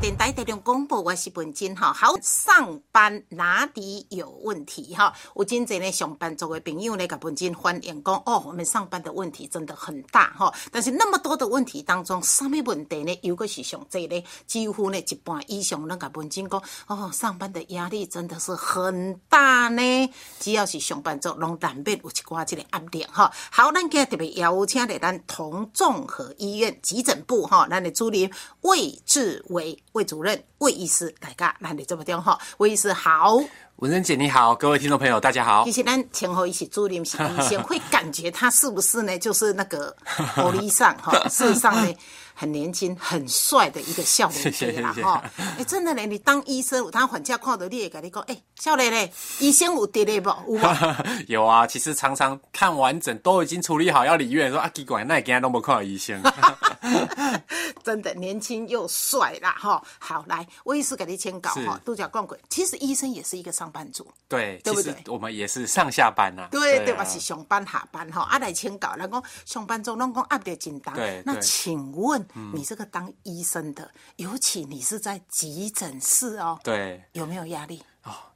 电台台中广播，我是文静哈。好，上班哪里有问题哈？有真侪呢上班族的朋友呢，甲文静反映讲，哦，我们上班的问题真的很大哈。但是那么多的问题当中，什么问题呢？有个是上这呢，几乎呢一半以上，咱甲文静讲，哦，上班的压力真的是很大呢。只要是上班族，拢难免有一寡这个压力哈。好，咱今日特别邀请来咱同综合医院急诊部哈，咱的主任魏志伟魏主任魏医师来噶，咱的这么讲哈，魏医师好。文珍姐你好，各位听众朋友大家好其。实咱前后一起主任是医生，会感觉他是不是呢？就是那个 玻璃上哈，事实上呢。很年轻、很帅的一个少年谢谢家啦哈！哎，真的嘞，你当医生，有当患者看到你，会跟你讲，哎，少年嘞，医生有得嘞不？有无？有啊，其实常常看完整都已经处理好要离院，说啊，奇怪，那你今天都没看到医生。真的年轻又帅啦哈！好，来，我也是给你签稿哈，度假逛鬼。其实医生也是一个上班族，对，对不对我们也是上下班呐、对对吧？啊是上班下班哈，啊来签稿，人讲上班族拢讲压力真大。那对那请问你这个当医生的，尤其你是在急诊室哦，对。有没有压力？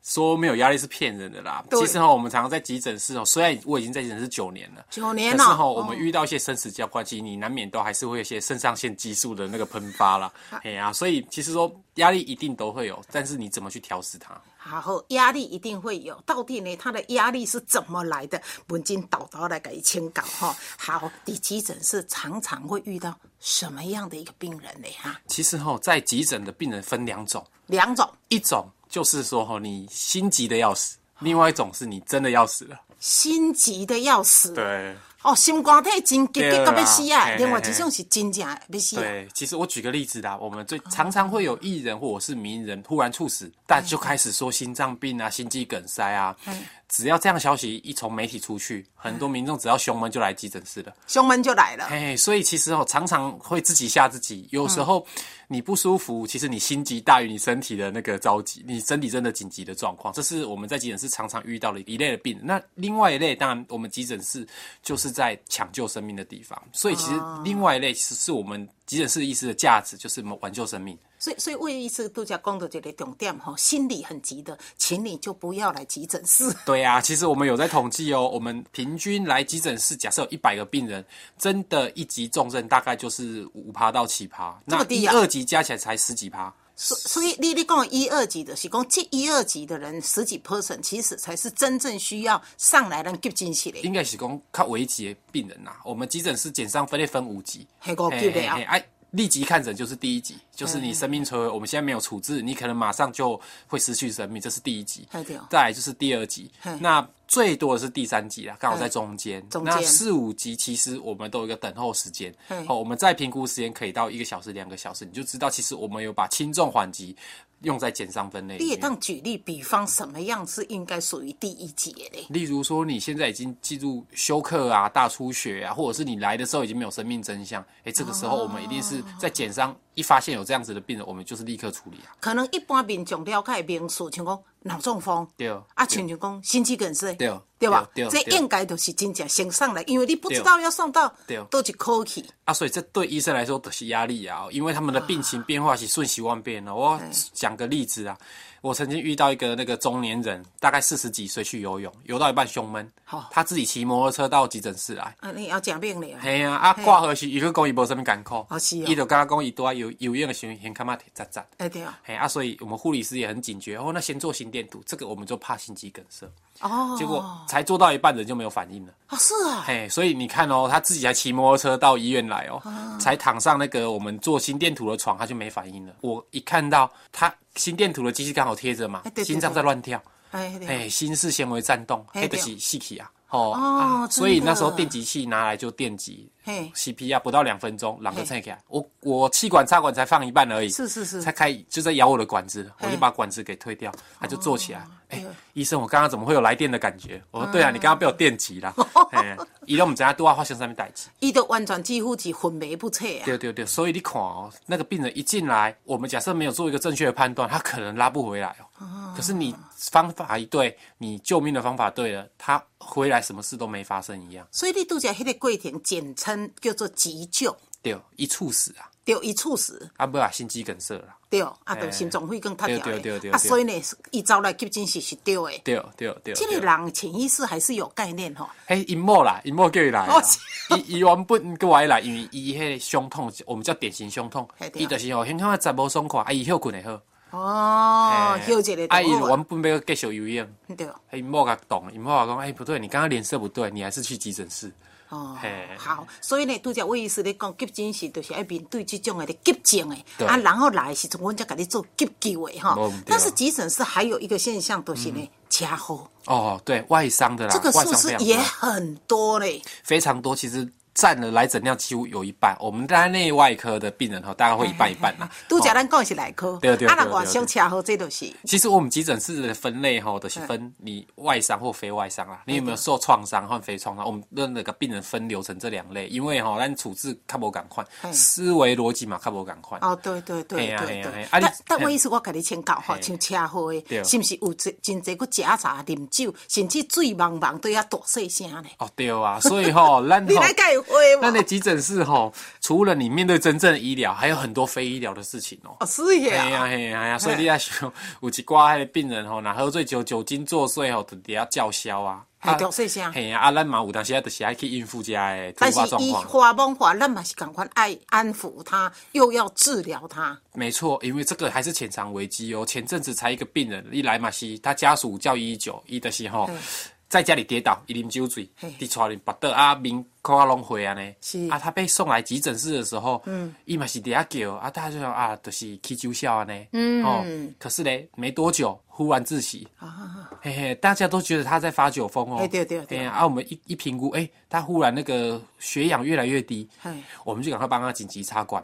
说没有压力是骗人的啦。其实哈，我们常常在急诊室哦，虽然我已经在急诊室九年了，九年了可是哈，我哦们遇到一些生死交关，其实你难免都还是会有一些肾上腺激素的那个喷发啦。哎呀、所以其实说压力一定都会有，但是你怎么去调试它？然后压力一定会有，到底呢，他的压力是怎么来的？文静导导来给你签稿哈。好，你急诊室常常会遇到什么样的一个病人呢？哈，其实哈，在急诊的病人分两种，两种，一种就是说哈，你心急的要死，另外一种是你真的要死了。心急的要死，对哦，心肝体真急急到要死啊！另外嘿一种是真正的要死啊。对，其实我举个例子啦，我们最常常会有艺人或者是名人突然猝死，大家就开始说心脏病啊、心肌梗塞啊。只要这样消息一从媒体出去，很多民众只要胸闷就来急诊室了。胸闷就来了。哎，所以其实哦，常常会自己吓自己。有时候你不舒服，其实你心急大于你身体的那个着急，你身体真的紧急的状况，这是我们在急诊室常常遇到的一类的病人。那另外一类，当然我们急诊室就是在抢救生命的地方，所以其实另外一类其实是我们急诊室医师的价值，就是我们挽救生命。所以，所以魏医师度假工作这个重点哈，心里很急的，请你就不要来急诊室。对啊，其实我们有在统计哦，我们平均来急诊室，假设有一百个病人，真的一级重症大概就是五趴到七趴，那么低啊二级加起来才十几趴。所所以你你讲一二级的是讲这一二级的人十几 percent，其实才是真正需要上来让急进去的。应该是讲较危急的病人呐、我们急诊室减伤分类分五级，嘿五级的啊哎，立即看诊就是第一集，就是你生命垂危，我们现在没有处置，你可能马上就会失去生命，这是第一级嘿对哦。再来就是第二集，那最多的是第三集啦，刚好在中间。那四五集其实我们都有一个等候时间。嘿，哦，我们再评估时间可以到一个小时、两个小时，你就知道其实我们有把轻重缓急用在减伤分类里你也面。当举例，比方什么样是应该属于第一级的嘞？例如说，你现在已经记住休克啊、大出血啊，或者是你来的时候已经没有生命真相，哎，这个时候我们一定是在减伤一发现有这样子的病人，我们就是立刻处理啊。可能一般民众了解的名词，像讲脑中风，对啊，像像讲心肌梗塞，对对吧？这对这应该都是真正先上来，因为你不知道要送到对都一口气。啊，所以这对医生来说都是压力啊，因为他们的病情变化是瞬息万变的。我讲个例子啊，我曾经遇到一个那个中年人，大概四十几岁去游泳，游到一半胸闷好，他自己骑摩托车到急诊室来。啊，你要讲病了，嘿啊，啊挂号时，伊个讲伊无什么艰苦哦是哦，伊就跟他讲伊拄啊游游泳的时候，先看嘛扎扎。哎对啊，嘿啊，所以我们护理师也很警觉哦。那先做心电图，这个我们就怕心肌梗塞。哦，结果才做到一半，人就没有反应了。啊是啊，嘿，所以你看哦，他自己还骑摩托车到医院来哦，才躺上那个我们做心电图的床，他就没反应了。我一看到他心电图的机器刚好贴着嘛心脏在乱跳，哎心室纤维颤动，哎是细体啊。哦所以那时候电极器拿来就电击嘿，，CPR 不到两分钟，两个拆起来。我我气管插管才放一半而已，是是是才开就在咬我的管子，我就把管子给推掉，他就坐起来。哎、对医生，我刚刚怎么会有来电的感觉？我说对啊，你刚刚被我电击了。哎，伊都唔知道对我发生什么代志。伊都完全几乎是昏迷不彻啊。对对对，所以你看哦，那个病人一进来，我们假设没有做一个正确的判断，他可能拉不回来哦。可是你方法一对，你救命的方法对了，他回来什么事都没发生一样。所以你拄则迄个过程，简称叫做急救，对，一猝死啊，对，一猝死，啊不啊，心肌梗塞了。对，啊，就心脏肺更塌掉的，啊，对对对对。对所以呢，伊走来急诊室是对的。对对对，这个人潜意识还是有概念吼，嘿，尹某啦，尹某叫伊来伊伊原本叫我来，因为伊迄个胸痛，我们叫典型胸痛。伊就是吼，胸痛十无爽快，啊伊休困会好，哦，嘿。休一个啊。伊原本要继续游泳，对，嘿，尹某甲懂，尹某甲讲，哎不对，你刚刚脸色不对，你还是去急诊室。哦，好，所以呢，拄则魏医师咧讲急诊室，就是要面对这种的急症的，啊，然后来的时阵，阮才甲你做急救的哈。但是急诊室还有一个现象，就是呢，车祸，哦，对外伤的啦，这个数外伤非常字也，很多嘞。非常多，其实占了来诊量几乎有一半。我们在内外科的病人哈，大概会一半一半啦。拄则哦咱讲的是内科，对对对对对外伤车祸这都是。其实我们急诊室的分类哈，都是分你外伤或非外伤啦。你有没有受创伤或非创伤？我们的那个病人分流成这两类，因为哈，咱处置较无赶快，思维逻辑嘛较无赶快。哦，对对对对对但但嘿我意思，我甲你请教吼，嘿像车祸的，是毋是有真真侪个食茶、啉酒，甚至醉茫茫都要大细声呢？哦，对啊，所以哈，咱你哈来解会咱的吗？急诊室吼，除了你面对真正的医疗，还有很多非医疗的事情哦。哦，是嘿呀呀，嘿呀嘿呀，所以你要想，有一寡迄个病人吼，若喝醉酒、酒精作祟吼，就底下叫嚣啊，嘿大细声嘿呀，啊，咱嘛有当时啊，就是爱去应付这的突但是伊发状况。花梦话，咱嘛是赶快爱安抚他，又要治疗他。没错，因为这个还是潜藏危机哦。前阵子才一个病人一来嘛是，他家属叫一一九，一的时候在家里跌倒，伊啉酒醉嘿，伫厝里拔倒啊，面口啊拢灰啊呢。是啊，他被送来急诊室的时候，嗯，伊嘛是伫遐叫啊，大家就想啊，就是起酒笑安尼。嗯，哦，可是嘞，没多久忽然窒息。啊，嘿嘿，大家都觉得他在发酒疯哦。嘿对对对嘿啊，我们一一评估，哎、他忽然那个血氧越来越低嘿，我们就赶快帮他紧急插管。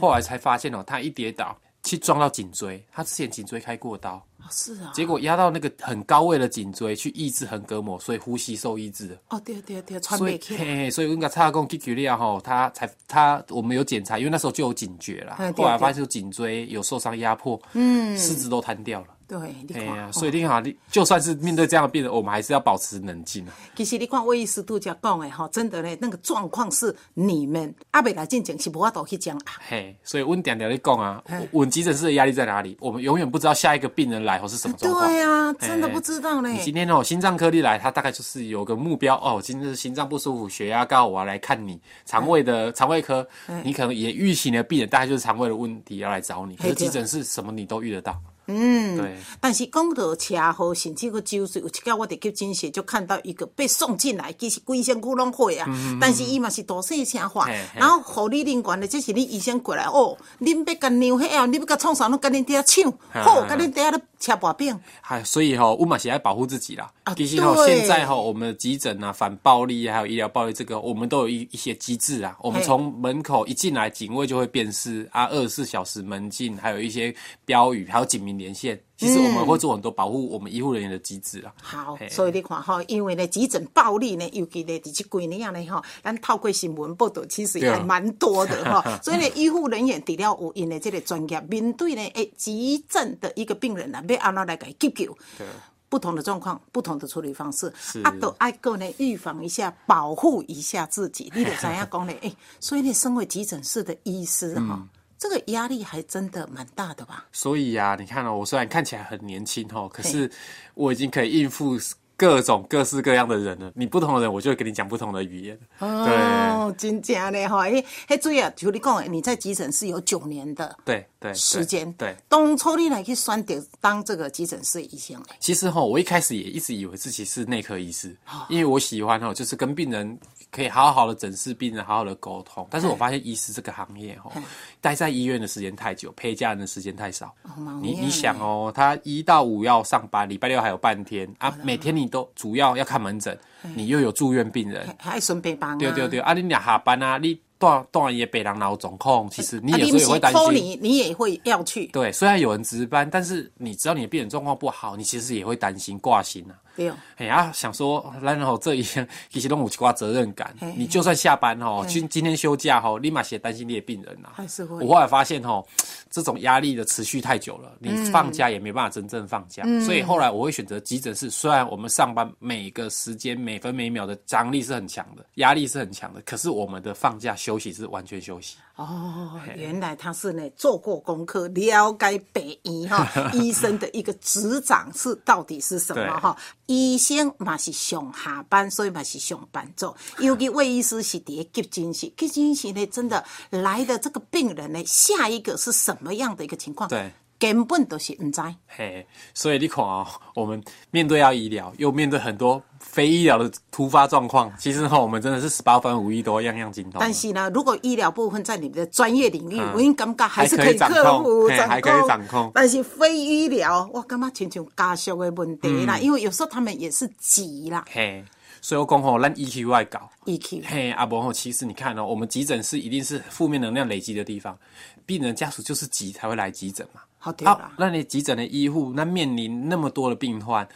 后来才发现哦，他一跌倒去撞到颈椎，他之前颈椎开过刀，哦是啊，结果压到那个很高位的颈椎去抑制横膈膜，所以呼吸受抑制了。哦对对对，穿所以，所以应该插工 K Q 利亚吼，他才他我们有检查，因为那时候就有警觉啦嗯，对后来发现颈椎有受伤压迫，嗯，四肢都瘫掉了。对，你哎呀看，，所以你看，你就算是面对这样的病人，我们还是要保持冷静啊。其实你看魏医师度假讲的哈，真的呢，那个状况是你们阿未来进前是无法度去讲啊。嘿，所以温点点在讲啊，我们急诊室的压力在哪里？我们永远不知道下一个病人来后是什么状况。对啊，真的不知道呢。你今天哦，心脏科你来，他大概就是有个目标哦，今天是心脏不舒服，血压高，我要来看你。肠胃的肠胃科，你可能也预期你的病人大概就是肠胃的问题要来找你，可是急诊室什么你都遇得到。嗯，对，但是讲到车祸，甚至个酒醉，有一天我伫急诊室就看到一个被送进来，其实规身躯拢血啊，但是伊嘛是大细声话然后护理人员的，这是你医生过来哦，恁要甲尿血啊，你要甲创啥，拢甲恁底下抢，好，甲恁底下咧车把柄，嗨，所以哈、哦，乌马也要保护自己啦。啊其实哈、对现在吼、我们的急诊啊、反暴力还有医疗暴力这个，我们都有一一些机制啊。我们从门口一进来，警卫就会辨识啊，二十四小时门禁，还有一些标语，还有警民连线。其实我们会做很多保护我们医护人员的机制啊。好，所以你看哈，因为呢急诊暴力呢，尤其呢伫这几年呢吼，咱透过新闻报道，其实也蛮多的哈。所以呢，医护人员除了有因的这个专业，面对呢诶急症的一个病人啊，要安怎来给急救？不同的状况，不同的处理方式，啊，都爱够呢预防一下，保护一下自己。你得怎样讲呢？哎，所以呢，身为急诊室的医师哈、嗯这个压力还真的蛮大的吧？所以呀、你看哦，我虽然看起来很年轻哦，可是我已经可以应付各种各式各样的人了。你不同的人，我就会跟你讲不同的语言。哦，真正的哈，迄迄主要就你讲的，你在急诊室有九年的对对，对时间，对，当初你来去选择当这个急诊室医生嘞，其实哈，我一开始也一直以为自己是内科医师，因为我喜欢哈，就是跟病人可以好好的诊视病人，好好的沟通。但是我发现医师这个行业哈，待在医院的时间太久，陪家人的时间太少。你你想哦，他一到五要上班，礼拜六还有半天啊，每天你都主要要看门诊，你又有住院病人，还还顺便帮啊。对对对，啊，你俩下班啊，你断断也北人脑总控，其实你啊有时候也会担心。你你也会要去。对，虽然有人值班，但是你知道你的病人状况不好，你其实也会担心挂心啊。对哦，哎呀，想说，然后这一其实都有一挂责任感。你就算下班哦，今今天休假哦，立马写担心你的病人呐。还是会。我后来发现哦，这种压力的持续太久了，你放假也没办法真正放假。所以后来我会选择急诊室。虽然我们上班每个时间每分每秒的张力是很强的，压力是很强的，可是我们的放假休息是完全休息。哦，原来他是呢做过功课，了解北医哈 医生的一个执掌是到底是什么哈？医生嘛是上下班，所以嘛是上班族。尤其魏医师是伫急诊室，急诊室呢真的来的这个病人呢，下一个是什么样的一个情况？对。根本都是唔知，嘿，所以你看啊，我们面对要医疗，又面对很多非医疗的突发状况，其实哈，我们真的是十八般武艺都样样精通。但是呢，如果医疗部分在你们的专业领域，我应感觉还是可以克服、还可以掌控。但是非医疗，我感觉亲像家属的问题啦，因为有时候他们也是急啦。嘿，所以我讲吼，咱 EQ 外搞 EQ。嘿，阿伯吼，其实你看哦，我们急诊室一定是负面能量累积的地方，病人家属就是急才会来急诊嘛。好，那你急诊的医护，那面临那么多的病患，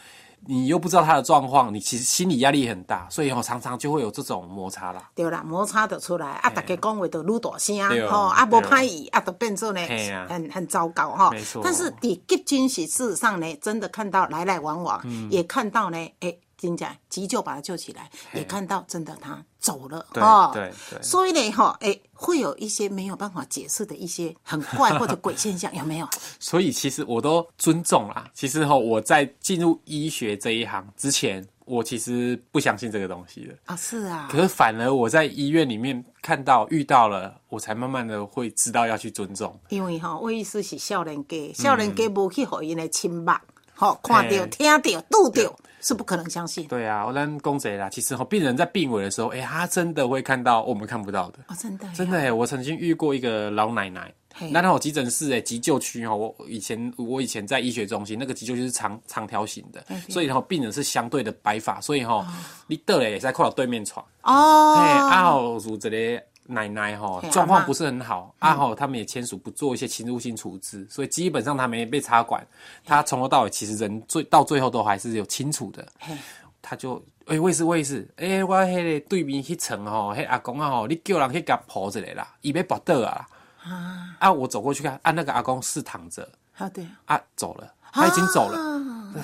你又不知道他的状况，你其实心理压力很大，所以哦，常常就会有这种摩擦啦。对啦，摩擦的出来啊，大家讲话都愈大声，吼啊，无歹意啊，都变做呢，很很糟糕哈。没错。但是伫急诊室事实上呢，真的看到来来往往，也看到呢，哎。真讲急救把他救起来，也看到真的他走了哦。对对。所以呢，哈，哎，会有一些没有办法解释的一些很怪或者鬼现象，有没有？所以其实我都尊重啦。其实哈，我在进入医学这一行之前，我其实不相信这个东西的啊。是啊。可是反而我在医院里面看到遇到了，我才慢慢的会知道要去尊重。因为哈，我意思是少年家，少年家无去和因的亲密，好看到、听到、拄到。是不可能相信。对啊，我咱公贼啦。其实哈，病人在病危的时候，哎，他真的会看到我们看不到的。哦，真的，真的哎，我曾经遇过一个老奶奶，那她有急诊室哎，急救区哈。我以前我以前在医学中心，那个急救区是长长条形的，所以然后病人是相对的白发，所以哈，你得嘞也在靠到对面床哦。哎，阿好如这里。奶奶哈状况不是很好，阿豪他们也签署不做一些侵入性处置，所以基本上他没被插管，他从头到尾其实人最到最后都还是有清楚的。他就哎，我也是我也是，哎，我迄个对面迄层吼，迄阿公啊吼，你叫人去甲抱一来啦，伊要跋倒啊。啊，啊，我走过去看，啊，那个阿公是躺着，好的，啊，走了，他已经走了。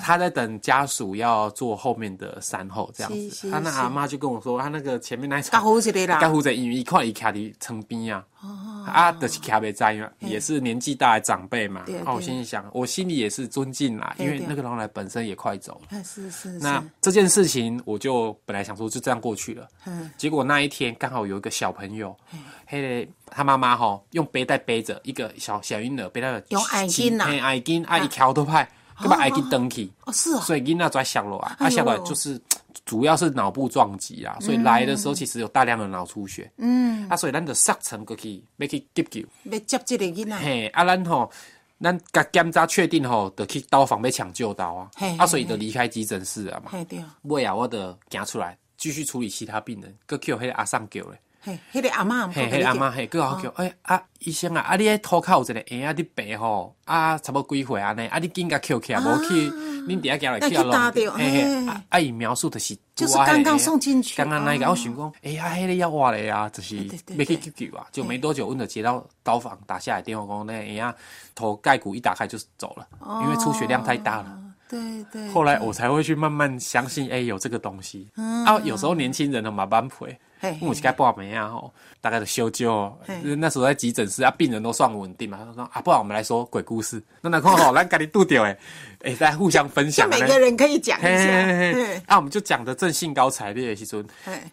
他在等家属要做后面的善后，这样子。他那阿妈就跟我说，他那个前面那一层，盖护着啦，盖护着，因为一块一卡的床边啊，啊，就是卡被在嘛，也是年纪大的长辈嘛。哦，我心里想，我心里也是尊敬啦，因为那个老奶奶本身也快走了。是是。那这件事情，我就本来想说就这样过去了。嗯。结果那一天刚好有一个小朋友，嘿，他妈妈哈用背带背着一个小小婴儿，背带用爱巾呐，爱心啊，一条都派。就把爱给登起，哦是啊，所以囡仔在想落啊，他想来就是 主要是脑部撞击啊，所以来的时候其实有大量的脑出血，嗯，啊，所以咱就上层过去要去急救，要接这个囡仔，嘿，啊，咱吼，咱甲检查确定吼，就去刀房要抢救刀啊，啊，所以就离开急诊室啊嘛，嘿对，尾啊，我就行出来继续处理其他病人，搁叫迄个阿上叫咧。嘿，迄个阿嬷，嘿，迄个阿嬷，嘿，佫好叫，哎啊，医生啊，啊，你迄涂骹有一个婴仔伫白吼，啊，差不多几岁安尼，啊，你紧甲捡起来，无去，恁底下行来去啊咯，嘿嘿，啊，伊描述的是，就是刚刚送进去，刚刚那个，我想讲，哎呀，迄个要活咧啊，就是要去急救啊，就没多久，阮就接到刀房打下来电话，讲那个婴仔头盖骨一打开就走了，因为出血量太大了。对对。后来我才会去慢慢相信，哎，有这个东西。嗯啊，有时候年轻人的嘛，蛮陪。目前该报没啊吼，大概的修救。那时候在急诊室啊，病人都算稳定嘛。他说啊，不然我们来说鬼故事。那那看吼，咱家里度掉诶，哎，大家互相分享。每个人可以讲一下。啊，我们就讲的正兴高采烈的时阵，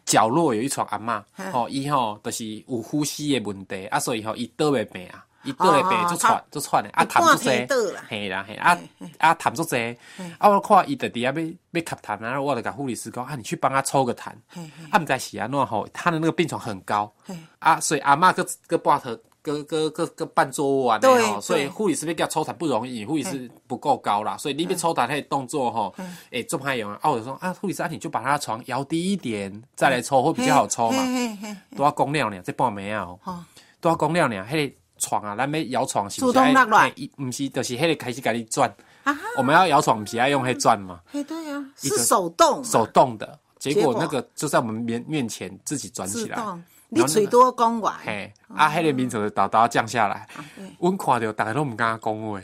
角落有一床阿嬷，吼，伊吼就是有呼吸的问题，啊，所以吼伊倒袂病啊。伊倒来病就喘就喘的，啊痰足济，嘿啦嘿，啊啊痰足济，啊我看伊伫底下要要吸痰啊，我就甲护理师讲啊，你去帮他抽个痰，啊毋知是安怎吼，他的那个病床很高，啊所以阿嬷个个半头搁搁搁搁半桌务啊，对吼，所以护理师要给他抽痰不容易，护理师不够高啦，所以你要抽痰那个动作吼，诶，做派用啊。啊，我就说啊，护理师啊，你就把他的床摇低一点，再来抽会比较好抽嘛。嘿嘿嘿都要讲了呢，这半暝啊哦哦，都要讲了呢。迄个床啊，咱要摇床是不自是要？动落来？嘿毋是，就是迄个开始给你转。啊哈，我们要摇床，不是要用迄转嘛，嘿对啊，是手动，手动的。结结果。果那个就在我们面面前自己转起来。你嘴多讲完，嘿，啊，迄个民族就倒倒降下来，阮看到大家都毋敢讲话，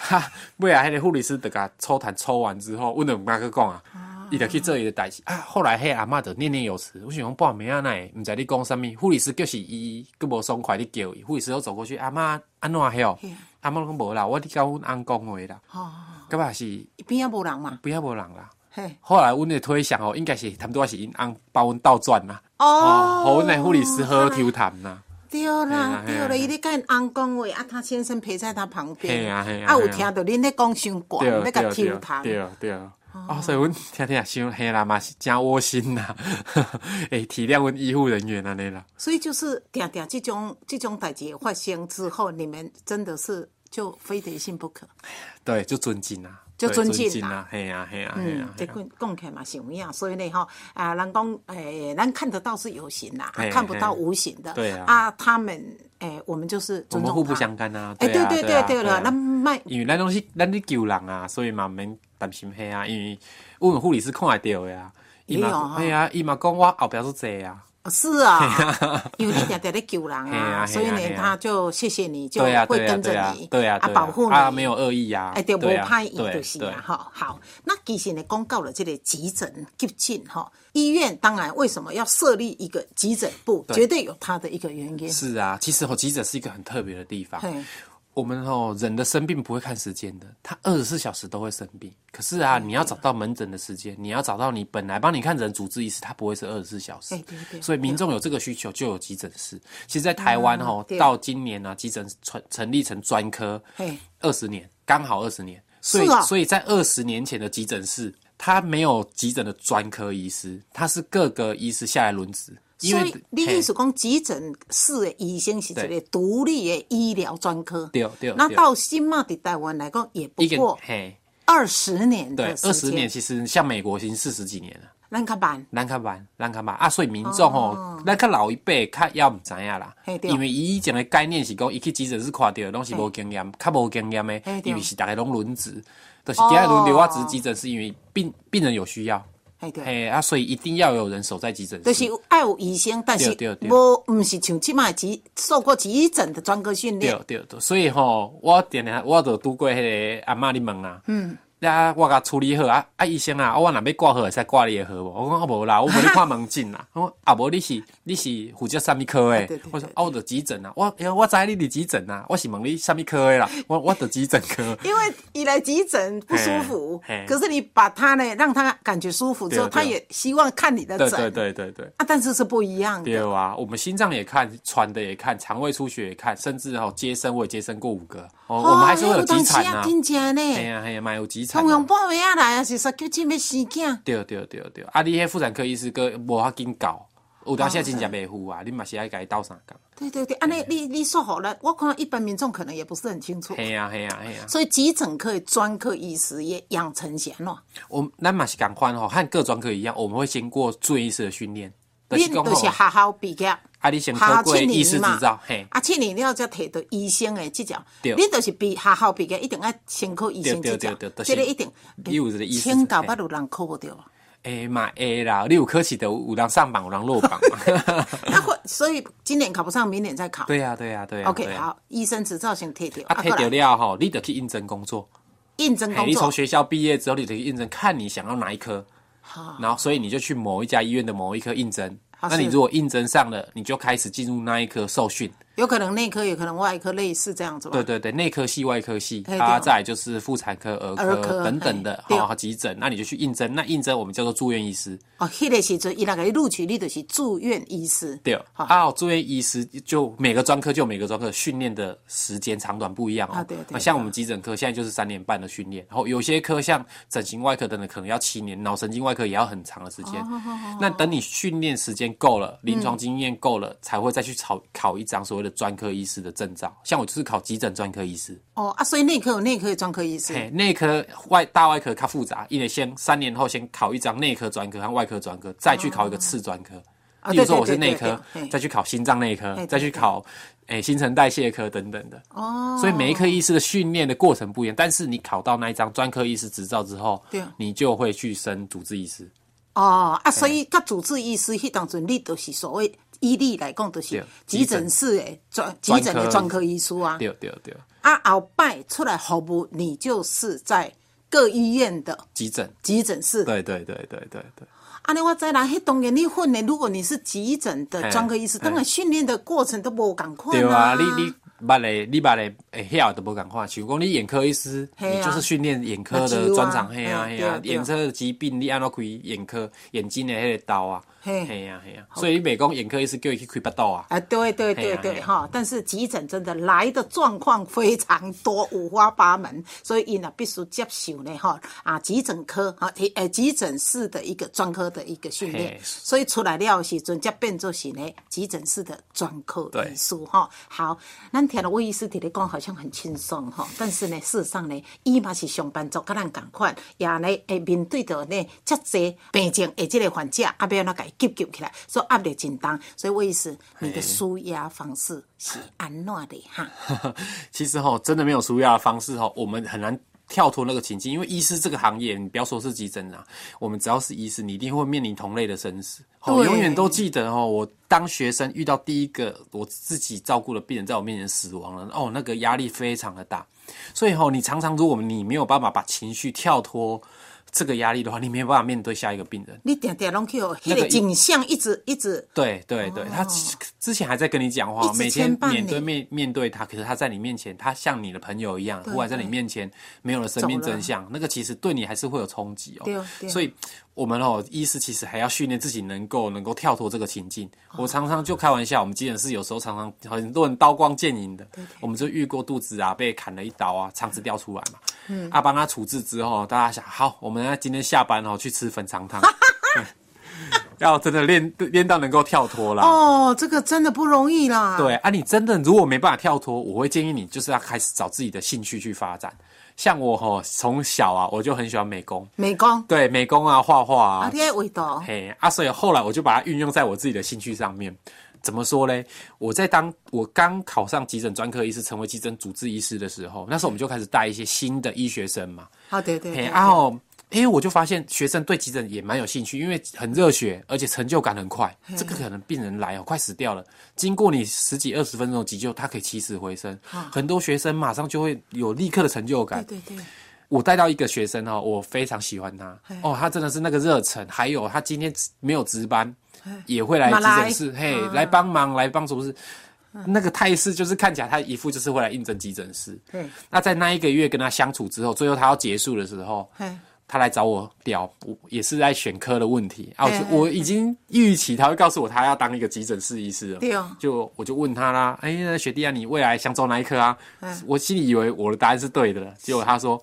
哈，尾啊，迄个护理师得甲抽痰抽完之后，阮就毋敢去讲啊，伊就去做伊的代志。啊。后来迄阿嬷就念念有词，我想讲半暝啊，奈毋知你讲啥物，护理师就是伊，佫无爽快你叫伊，护理师都走过去，阿嬷安怎晓嘿？阿嬷讲无啦，我伫甲阮翁讲话啦，哦，感觉是边仔无人嘛，边啊无人啦。嘿，后来阮的推想哦，应该是他们都是因翁帮阮倒转啦，哦。哦，互阮的护理师好抽痰啦。对啦，对啦，伊咧甲因翁讲话，啊，他先生陪在他旁边，嘿啊嘿啊啊，有听到恁咧讲伤悬，对要甲抽痰，对对。哦，所以阮听听想，嘿啦嘛是真窝心呐，诶，体谅阮医护人员安尼啦。所以就是定定这种这种代志发生之后，你们真的是就非得信不可。对，就尊敬啊，就尊敬啊，嘿呀嘿呀嘿嗯呀，，这讲讲起来嘛是有影，所以呢哈，啊，人讲诶，咱看得到是有形啦，啊看不到无形的。对啊啊，他们诶，我们就是我们互不。相干啊。哎，对啊对对对啊对了，啊咱卖。因为咱拢是咱咧救人啊，所以嘛免担心嘿啊，因为阮们护理师看会到的啊，伊嘛哈嘿啊，伊嘛讲我后壁做济啊。是 啊，因为你常常在救人啊啊，所以呢他就谢谢你，就会跟着你，，对啊，啊，保护你。啊，没有恶意啊，哎，对，无对啊歹意对对就是啊，哈。好，那其实呢，公告了这个急诊急诊哈，医院当然为什么要设立一个急诊部，绝对有它的一个原因。是啊，其实哦，急诊是一个很特别的地方。嘿，我们哦，人的生病不会看时间的，他二十四小时都会生病。可是啊，你要找到门诊的时间，你要找到你本来帮你看诊主治医师，他不会是二十四小时。哎对对所以民众有这个需求，就有急诊室。其实，在台湾哦，到今年呢、急诊成成立成专科，二十年，刚好二十年。所以，所以在二十年前的急诊室，他没有急诊的专科医师，他是各个医师下来轮值。因为所以你嘿意思讲急诊室的医生是一个对。独立的医疗专科，对对对。那到新马的台湾来讲，也不一个过嘿，二十年对的，时间。二十年，其实像美国已经四十几年了。咱较慢。咱较慢，咱较慢。啊，所以民众吼，咱较老一辈较要毋知影啦。因为伊以前的概念是讲，伊去急诊室看到拢是无经验，较无经验的因为是大家拢轮值，就是今日轮流我只是急诊室，因为病病人有需要，嘿对，嘿啊，所以一定要有人守在急诊室。就是室。爱有医生，但是对对对。无毋是像即卖急受过急诊的专科训练。对。对对，所以吼，我点下我就拄过迄个阿嬷你问啊，嗯，呀，我甲处理好啊，啊医生啊，我若要挂号会使挂你的号无？我讲啊无啦，我无咧 看门诊啦。我讲啊无你是你是负责啥物科诶？我说啊我着急诊啊，我我知你伫急诊啊，我是问你啥物科诶啦？我我得急诊科。因为一来急诊不舒服可是你把他呢让他感觉舒服之后，他也希望看你的对诊。对对对对。啊，但是是不一样的。对啊，我们心脏也看，喘的也看，肠胃出血也看，甚至哦接生我也接生过五个，哦，我们还是会有急产呐、啊，真正哎呢，呀哎呀，蛮有急产、同样啊。半夜来啊，是说叫这要生囝。对对对对，啊，你迄妇产科医师个无法紧搞，有当时真正袂赴啊，你嘛是爱甲伊斗相共。对对对，啊，你你你说好了，我看一般民众可能也不是很清楚。嘿呀嘿呀嘿呀，所以急诊科的专科医师也养成起来了，我咱嘛是共款吼，和各专科一样，我们会经过住院医师的训练，就你都是吼，学校毕业。啊，你先考过医师执照，嘿，啊，七年了才摕到医生的执照。你就是比学校毕业，一定要先考医生执照对对对对。这个一定。你有千九百有人考不掉。诶嘛会啦，你有科系的有人上榜，有人落榜嘛。那会，所以今年考不上，明年再考。对呀对呀对呀。OK，对啊好，医生执照先摕掉。啊，摕过来到了吼，你得去应征工作。嘿，应征工作。你从学校毕业之后，你得去应征，看你想要哪一科，好，然后所以你就去某一家医院的某一科应征。那你如果应征上了，你就开始进入那一科受训。有可能内科，有可能外科，类似这样子吧。对对对，内科系、外科系嘿啊，对再就是妇产科、儿儿科科等等的，好急诊，那你就去应征。那应征我们叫做住院医师，哦，迄个时阵伊若给你录取，你就是住院医师。对。好啊，住院医师就每个专科就每个专科训练的时间长短不一样哦。啊对对像我们急诊科现在就是三年半的训练，然后有些科像整形外科等等可能要七年，脑神经外科也要很长的时间。哦那等你训练时间够了，临床经验够了，才会再去考考一张所谓专科医师的证照，像我就是考急诊专科医师。哦啊，所以内科有内科的专科医师。嘿，内科外大外科较复杂，因为先三年后先考一张内科专科和外科专科，再去考一个次专科。啊例如说我是内科对对对，再去考心脏内科嘿，再去考诶新陈代谢科等等的。哦，所以每一科医师的训练的过程不一样，但是你考到那一张专科医师执照之后对，你就会去升主治医师。哦啊，所以甲主治医师迄当阵，你都是所谓医理来讲，就是急诊室的专急诊的专科医师啊。对对对，啊，后摆出来服务，你就是在各医院的急诊。急诊室。对对对对对对。啊尼我知啦，迄当然你混的，如果你是急诊的专科医师，当然训练的过程都无共款对啊，你你捌嘞，你捌嘞，会晓都无共款。像讲你眼科医师，啊你就是训练眼科的专长，嘿啊嘿啊眼科的疾病你安怎开眼科眼睛的迄个刀啊，嘿。嘿呀嘿呀。所以你袂讲眼科医师叫伊去开八刀啊，啊，对对对对哈，但是急诊真的来的状况非常多，五花八门，所以伊呢必须接受呢哈啊急诊科啊提呃急诊室的一个专科的一个训练，所以出来了的时阵才变作是呢急诊室的专科对医师哈。好，咱听了魏医师伫咧讲好像很轻松哈，但是呢事实上呢，伊嘛是上班族，甲咱共款，也呢会面对着呢遮济病症的这个患者，啊要安怎甲伊急救起来，所以压力真重。所以我意思，你的舒压方式是安哪的哈？其实哈，真的没有舒压的方式哈，我们很难跳脱那个情境，因为医师这个行业，你不要说是急诊啊，我们只要是医师，你一定会面临同类的生死。哦，对永远都记得哦，我当学生遇到第一个我自己照顾的病人在我面前死亡了，哦，那个压力非常的大。所以哈，你常常如果你没有办法把情绪跳脱这个压力的话，你没有办法面对下一个病人。你点点拢去有那个景象一直一直。对对对，他之之前还在跟你讲话，每天面对面面对他，可是他在你面前，他像你的朋友一样，忽然在你面前没有了生命真相，那个其实对你还是会有冲击哦。对所以我们哦，医师其实还要训练自己能够能够跳脱这个情境。我常常就开玩笑，我们急诊室有时候常常很多人刀光剑影的，我们就遇过肚子啊被砍了一刀啊，肠子掉出来嘛，嗯，啊帮他处置之后，大家想好，我们要今天下班哦去吃粉肠汤。对 要真的练练到能够跳脱啦，哦，这个真的不容易啦。对啊，你真的如果没办法跳脱，我会建议你就是要开始找自己的兴趣去发展。像我吼，从小啊我就很喜欢美工，美工对美工啊、画画啊，啊，你的味道嘿啊，所以后来我就把它运用在我自己的兴趣上面。怎么说嘞？我在当我刚考上急诊专科医师，成为急诊主治医师的时候，那时候我们就开始带一些新的医学生嘛。啊，对对然后，因为我就发现学生对急诊也蛮有兴趣，因为很热血，而且成就感很快。这个可能病人来哦，快死掉了，经过你十几二十分钟的急救，他可以起死回生。很多学生马上就会有立刻的成就感。对对对，我带到一个学生哦，我非常喜欢他哦，他真的是那个热忱，还有他今天没有值班，也会来急诊室，嘿，来帮忙，来帮助是。那个态势就是看起来他一副就是会来应征急诊室。对，那在那一个月跟他相处之后，最后他要结束的时候，他来找我聊，我也是在选科的问题啊。我我已经预期他会告诉我他要当一个急诊室医师了。对哦就我就问他啦，哎、那学弟啊，你未来想走哪一科啊？我心里以为我的答案是对的了，结果他说，哎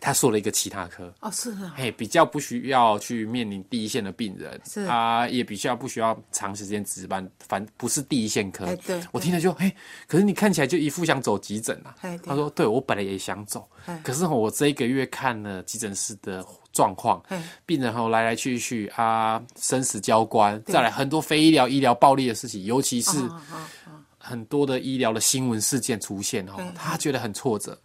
他说了一个其他科。哦是啊，嘿，比较不需要去面临第一线的病人，是啊，也比较不需要长时间值班，反不是第一线科。哎对我听了就嘿，可是你看起来就一副想走急诊啊哎。他说，对我本来也想走哎，可是我这一个月看了急诊室的状况哎，病人后来来去去啊，生死交关，再来很多非医疗医疗暴力的事情，尤其是很多的医疗的新闻事件出现哦嗯，他觉得很挫折。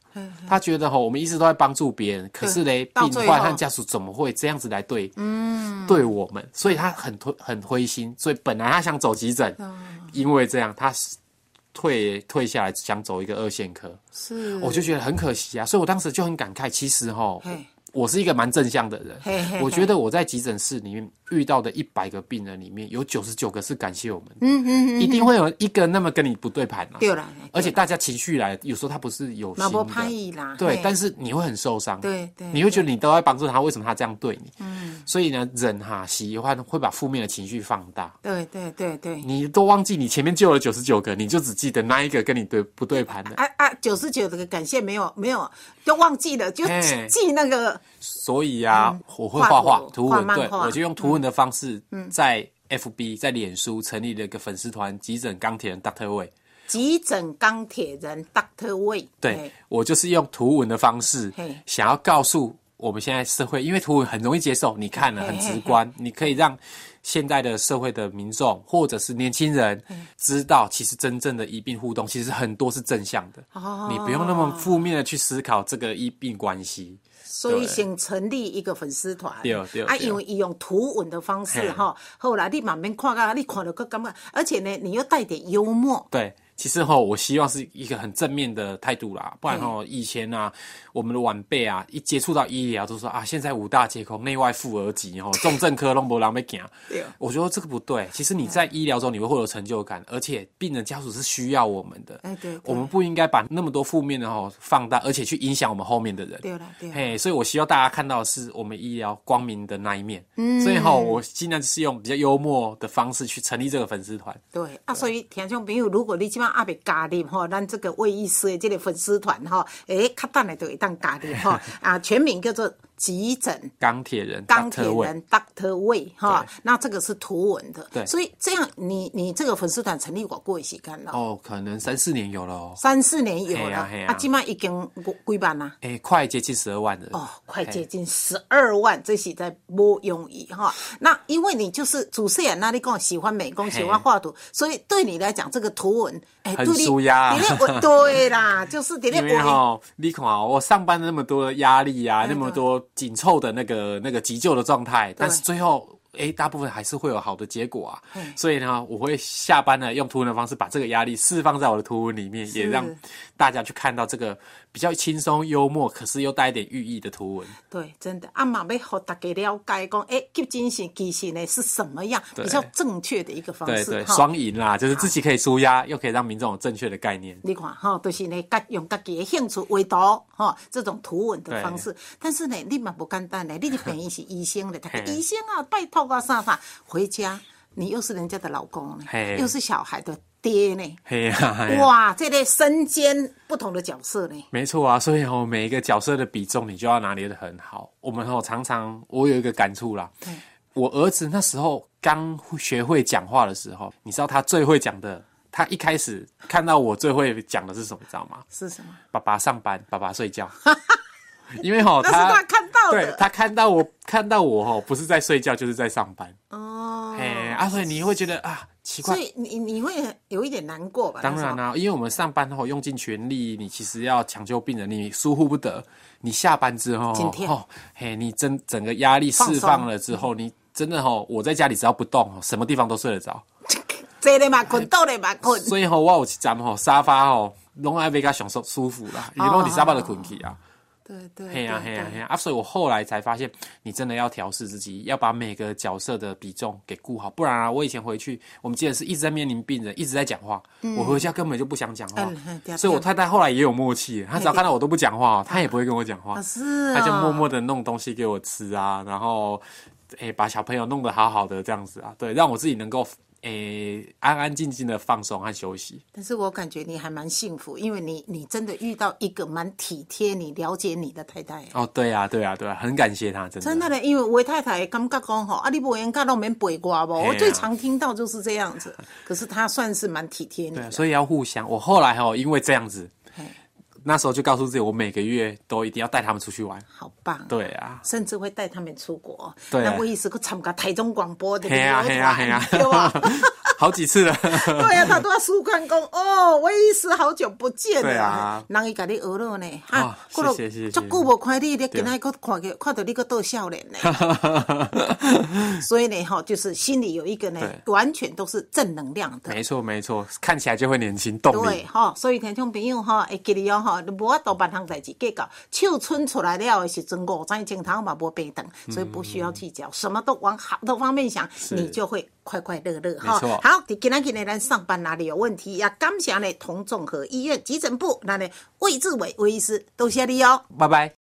他觉得哈，我们一直都在帮助别人，可是嘞，病患和家属怎么会这样子来对，嗯，对我们？所以他很推很灰心，所以本来他想走急诊，哦因为这样他是退退下来想走一个二线科，是，我就觉得很可惜啊，所以我当时就很感慨，其实哈，我是一个蛮正向的人我觉得我在急诊室里面遇到的一百个病人里面有九十九个是感谢我们，嗯嗯嗯，一定会有一个那么跟你不对盘啊，对了，而且大家情绪来，有时候他不是有心的，对，但是你会很受伤，对对你会觉得你都在帮助他，为什么他这样对你？嗯，所以呢，人哈喜欢会把负面的情绪放大，对对对对，你都忘记你前面救了九十九个，你就只记得那一个跟你对不对盘的，啊啊，九十九个感谢没有没有都忘记了，就记记那个所以啊，我会画画画图图文，对我就用图文的方式在 FB 在脸书成立了一个粉丝团“急诊钢铁人 Doctor Way”。急诊钢铁人 Doctor Wei，对我就是用图文的方式，想要告诉我们现在社会，因为图文很容易接受，你看了很直观，你可以让现在的社会的民众或者是年轻人知道，其实真正的医病互动，其实很多是正向的，哦你不用那么负面的去思考这个医病关系。所以先成立一个粉丝团，啊，对对对。因为伊用图文的方式嘿。哈，后来你慢慢看啊，你看了个感觉，而且呢，你又带点幽默，对，其实哈，我希望是一个很正面的态度啦，不然哈，以前啊，我们的晚辈啊，一接触到医疗，都说啊，现在五大皆空，内外妇儿急，哈，重症科拢无人要行对。我觉得这个不对。其实你在医疗中，你会获得成就感，而且病人家属是需要我们的。哎对对我们不应该把那么多负面的哈放大，而且去影响我们后面的人。对啦对啦嘿，所以我希望大家看到的是我们医疗光明的那一面。嗯，所以哈，我尽量是用比较幽默的方式去成立这个粉丝团。对啊，所以田兄朋友，如果你即摆还未加入吼，咱这个魏医师的这个粉丝团吼，诶，较等下就会当加入吼，啊，全名叫做急诊。钢铁人，钢铁人 Doctor Wei 哈，那这个是图文的，对。所以这样你你这个粉丝团成立过过时间了，哦，可能三四年有了哦。三四年有了。嘿啊嘿，啊啊，今麦已经几几万啦。哎、快接近十二万了。哦，快接近十二万，这是在不容易哈。那因为你就是主持人，那你讲喜欢美工，喜欢画图，所以对你来讲，这个图文，哎、很对你舒压。对啦，就是你那因为我哈，你看啊，我上班那么多的压力啊，哎那么多紧凑的那个那个急救的状态，但是最后。哎，大部分还是会有好的结果啊，所以呢，我会下班呢用图文的方式把这个压力释放在我的图文里面，也让大家去看到这个比较轻松幽默，可是又带一点寓意的图文。对，真的啊，嘛要和大家了解讲，哎、急诊室其实呢是什么样比较正确的一个方对对，式哈。双赢啦，就是自己可以舒压，又可以让民众有正确的概念。你看哈，都、就是呢，家用自己的兴趣为图哈，这种图文的方式。但是呢，你嘛不简单呢，你的病人是医生的，他医生啊，拜托啊啥啥，回家你又是人家的老公呢，又是小孩的爹呢，嘿呀、哇，这类身兼不同的角色呢。没错啊，所以哦，每一个角色的比重你就要拿捏的很好。我们哦常常，我有一个感触啦，我儿子那时候刚学会讲话的时候，你知道他最会讲的，他一开始看到我最会讲的是什么，你知道吗？是什么？爸爸上班，爸爸睡觉。因为哈，他看。对他看到我看到我哈，不是在睡觉就是在上班。哦，哎、啊，所以你会觉得啊奇怪所，以你你会有一点难过吧？当然啦、因为我们上班后用尽全力，你其实要抢救病人，你疏忽不得。你下班之后，今天哦，嘿，你真整个压力释放了之后，你真的哦，我在家里只要不动，哦什么地方都睡得着。坐的嘛困，倒的嘛困。所以吼、我有一站吼沙发吼，拢爱比较享受舒服啦，因为拢伫沙发的困去啊。对对，嘿呀嘿呀嘿呀。啊！所以我后来才发现，你真的要调试自己，要把每个角色的比重给顾好，不然啊，我以前回去，我们记得是一直在面临病人，一直在讲话，我回家根本就不想讲话。所以我太太后来也有默契，她 只要看到我都不讲话，她也不会跟我讲话。啊，是她就啊默默的弄东西给我吃啊，然后诶把小朋友弄得好好的这样子啊，对，让我自己能够诶安安静静的放松和休息。但是我感觉你还蛮幸福，因为你你真的遇到一个蛮体贴、你了解你的太太。哦，对啊，对啊，对啊，很感谢她，真的。真的嘞，因为我太太感觉讲吼，啊，你无闲干都免陪我不？啊我最常听到就是这样子。可是她算是蛮体贴你对啊，的，所以要互相。我后来哦，因为这样子，嘿那时候就告诉自己，我每个月都一定要带他们出去玩。好棒。对啊，甚至会带他们出国。那我也是个参加台中广播的旅嘿啊嘿游团，啊嘿啊对吧？好几次了。对啊，他都要苏关公哦，我医师好久不见了。对啊人伊甲你学了呢，哦哈，过了谢谢谢谢足久无看你，你今仔个看个看到你个倒笑脸呢。所以呢，哈，就是心里有一个呢，完全都是正能量的。没错没错，看起来就会年轻动对。哈，所以听众朋友哈，会记得哦哈，无法度办项代志计较，手伸出来了的时阵，五载前头嘛无白等，所以不需要计较，什么都往好的方面想，你就会快快乐乐哈。没错好，今仔日呢，咱上班哪里有问题，也感谢呢同综合医院急诊部那呢魏志伟魏医师，多谢你哦。拜拜。